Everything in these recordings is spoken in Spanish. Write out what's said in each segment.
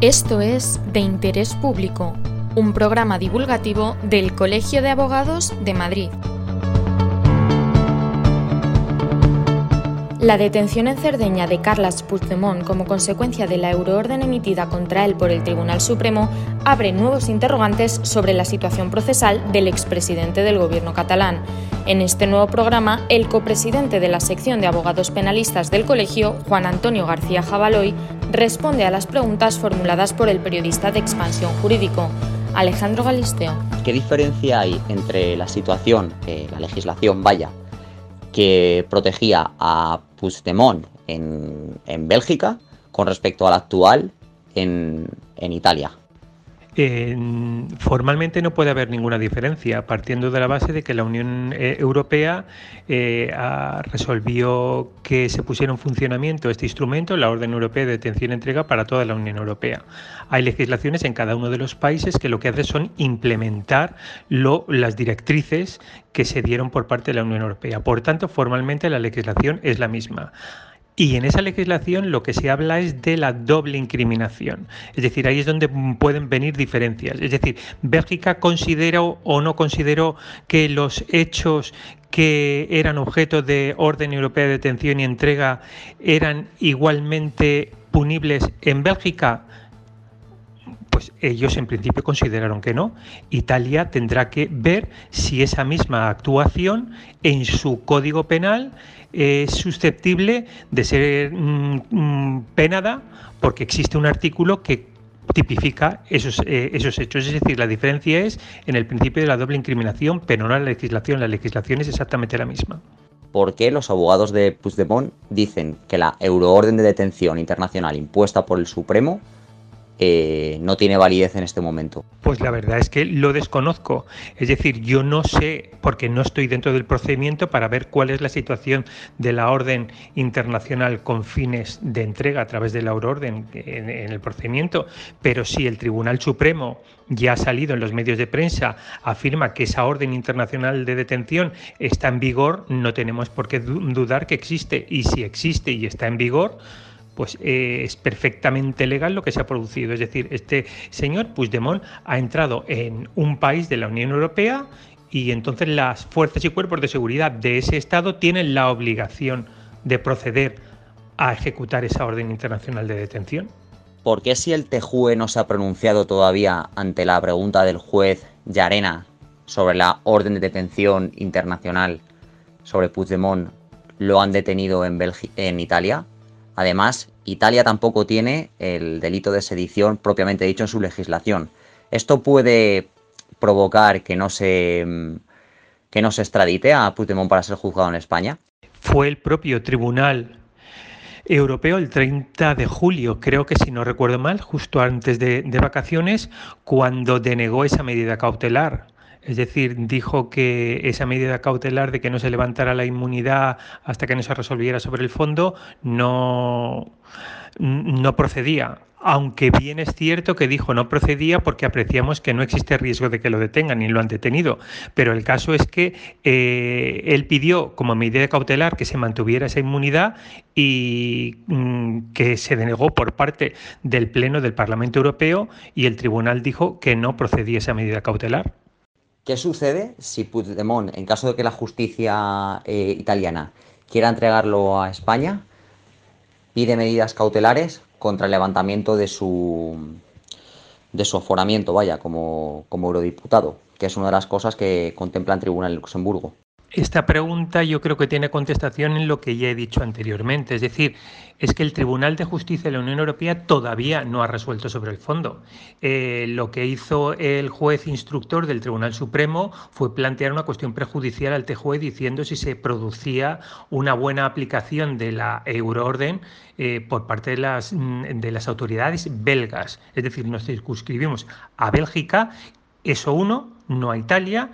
Esto es De Interés Público, un programa divulgativo del Colegio de Abogados de Madrid. La detención en Cerdeña de Carles Puigdemont como consecuencia de la euroorden emitida contra él por el Tribunal Supremo abre nuevos interrogantes sobre la situación procesal del expresidente del gobierno catalán. En este nuevo programa, el copresidente de la sección de abogados penalistas del colegio, Juan Antonio García Jabaloy, responde a las preguntas formuladas por el periodista de Expansión Jurídico, Alejandro Galisteo. ¿Qué diferencia hay entre la situación, que la legislación vaya, que protegía a Puigdemont en, en Bélgica con respecto a la actual en, en Italia? Formalmente no puede haber ninguna diferencia, partiendo de la base de que la Unión eh, Europea eh, resolvió que se pusiera en funcionamiento este instrumento, la Orden Europea de Detención y Entrega, para toda la Unión Europea. Hay legislaciones en cada uno de los países que lo que hacen son implementar las directrices que se dieron por parte de la Unión Europea. Por tanto, formalmente la legislación es la misma. Y en esa legislación lo que se habla es de la doble incriminación. Es decir, ahí es donde pueden venir diferencias. Es decir, Bélgica consideró o no consideró que los hechos que eran objeto de orden europea de detención y entrega eran igualmente punibles en Bélgica. Pues ellos en principio consideraron que no. Italia tendrá que ver si esa misma actuación en su código penal es susceptible de ser mm, mm, penada porque existe un artículo que tipifica esos, eh, esos hechos. Es decir, la diferencia es en el principio de la doble incriminación, pero no la legislación. La legislación es exactamente la misma. ¿Por qué los abogados de Puigdemont dicen que la euroorden de detención internacional impuesta por el Supremo eh, no tiene validez en este momento? Pues la verdad es que lo desconozco. Es decir, yo no sé, porque no estoy dentro del procedimiento, para ver cuál es la situación de la orden internacional con fines de entrega a través de la euroorden en, en el procedimiento, pero si el Tribunal Supremo ya ha salido en los medios de prensa, afirma que esa orden internacional de detención está en vigor, no tenemos por qué dudar que existe. Y si existe y está en vigor, pues eh, es perfectamente legal lo que se ha producido. Es decir, este señor Puigdemont ha entrado en un país de la Unión Europea y entonces las fuerzas y cuerpos de seguridad de ese Estado tienen la obligación de proceder a ejecutar esa orden internacional de detención. ¿Por qué si el TJUE no se ha pronunciado todavía ante la pregunta del juez Yarena sobre la orden de detención internacional sobre Puigdemont, lo han detenido en, en Italia? Además, Italia tampoco tiene el delito de sedición propiamente dicho en su legislación. Esto puede provocar que no se que no se extradite a Puigdemont para ser juzgado en España. Fue el propio tribunal europeo el 30 de julio, creo que si no recuerdo mal, justo antes de vacaciones, cuando denegó esa medida cautelar. Es decir, dijo que esa medida cautelar de que no se levantara la inmunidad hasta que no se resolviera sobre el fondo no, no procedía. Aunque bien es cierto que dijo no procedía porque apreciamos que no existe riesgo de que lo detengan ni lo han detenido. Pero el caso es que eh, él pidió como medida cautelar que se mantuviera esa inmunidad y mm, que se denegó por parte del Pleno del Parlamento Europeo y el tribunal dijo que no procedía esa medida cautelar. ¿Qué sucede si Puigdemont, en caso de que la justicia eh, italiana quiera entregarlo a España, pide medidas cautelares contra el levantamiento de su, de su aforamiento, vaya, como, como eurodiputado, que es una de las cosas que contempla el Tribunal de Luxemburgo? Esta pregunta yo creo que tiene contestación en lo que ya he dicho anteriormente, es decir, es que el Tribunal de Justicia de la Unión Europea todavía no ha resuelto sobre el fondo. Eh, lo que hizo el juez instructor del Tribunal Supremo fue plantear una cuestión prejudicial al TJUE diciendo si se producía una buena aplicación de la euroorden eh, por parte de las, de las autoridades belgas. Es decir, nos circunscribimos a Bélgica, eso uno, no a Italia,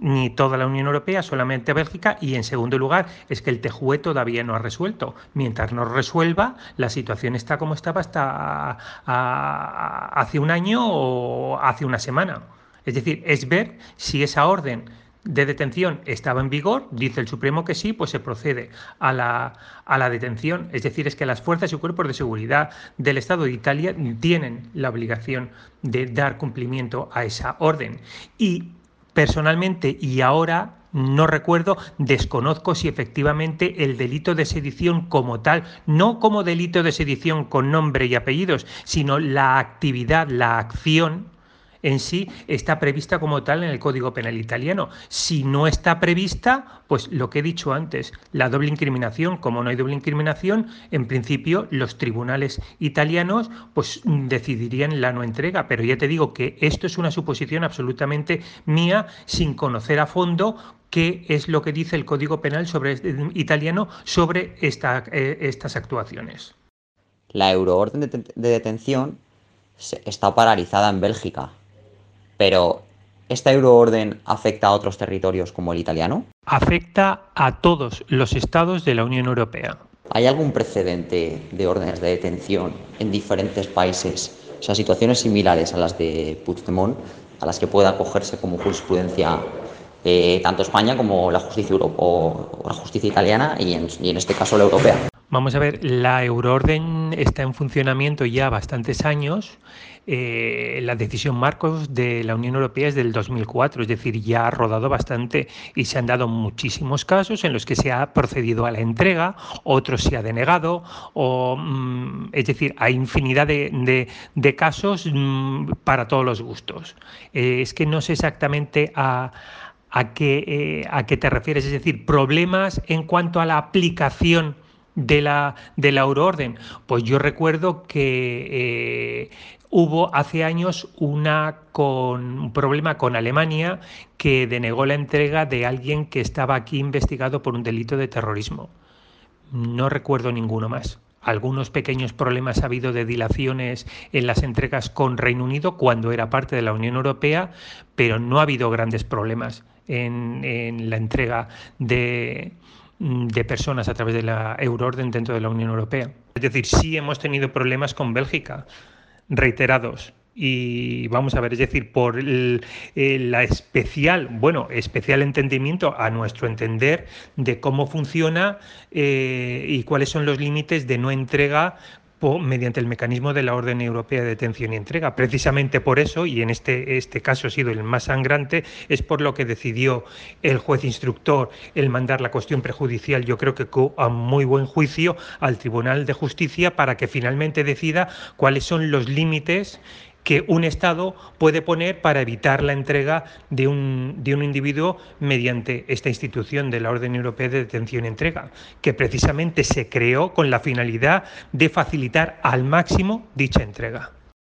ni toda la Unión Europea, solamente Bélgica, y en segundo lugar es que el TJUE todavía no ha resuelto. Mientras no resuelva, la situación está como estaba hasta hace un año o hace una semana. Es decir, es ver si esa orden de detención estaba en vigor, dice el Supremo que sí, pues se procede a la, a la detención. Es decir, es que las fuerzas y cuerpos de seguridad del Estado de Italia tienen la obligación de dar cumplimiento a esa orden. Y personalmente, y ahora no recuerdo, desconozco si efectivamente el delito de sedición como tal, no como delito de sedición con nombre y apellidos, sino la actividad, la acción en sí está prevista como tal en el Código Penal italiano. Si no está prevista, pues lo que he dicho antes, la doble incriminación, como no hay doble incriminación, en principio los tribunales italianos pues decidirían la no entrega, pero ya te digo que esto es una suposición absolutamente mía sin conocer a fondo qué es lo que dice el Código Penal este, italiano sobre eh, estas actuaciones. La euroorden de, de detención está paralizada en Bélgica. Pero, ¿esta euroorden afecta a otros territorios como el italiano? Afecta a todos los estados de la Unión Europea. ¿Hay algún precedente de órdenes de detención en diferentes países? O sea, situaciones similares a las de Puigdemont, a las que pueda acogerse como jurisprudencia eh, tanto España como la justicia, o la justicia italiana y en, y en este caso la europea. Vamos a ver, la euroorden está en funcionamiento ya bastantes años. Eh, la decisión marcos de la Unión Europea es del 2004, es decir, ya ha rodado bastante y se han dado muchísimos casos en los que se ha procedido a la entrega, otros se ha denegado, o, mm, es decir, hay infinidad de, casos mm, para todos los gustos. Eh, es que no sé exactamente a a qué, eh, a qué te refieres, es decir, problemas en cuanto a la aplicación de la, de la euroorden? Pues yo recuerdo que eh, hubo hace años una con, un problema con Alemania que denegó la entrega de alguien que estaba aquí investigado por un delito de terrorismo. No recuerdo ninguno más. Algunos pequeños problemas ha habido de dilaciones en las entregas con Reino Unido cuando era parte de la Unión Europea, pero no ha habido grandes problemas en la entrega de, de personas a través de la euroorden dentro de la Unión Europea. Es decir, sí hemos tenido problemas con Bélgica, reiterados. Y vamos a ver, es decir, por la especial, bueno, especial entendimiento a nuestro entender de cómo funciona eh, y cuáles son los límites de no entrega mediante el mecanismo de la Orden Europea de Detención y Entrega. Precisamente por eso, y en este, este caso ha sido el más sangrante, es por lo que decidió el juez instructor el mandar la cuestión prejudicial, yo creo que a muy buen juicio, al Tribunal de Justicia para que finalmente decida cuáles son los límites que un Estado puede poner para evitar la entrega de un, de un individuo mediante esta institución de la Orden Europea de Detención y Entrega, que precisamente se creó con la finalidad de facilitar al máximo dicha entrega.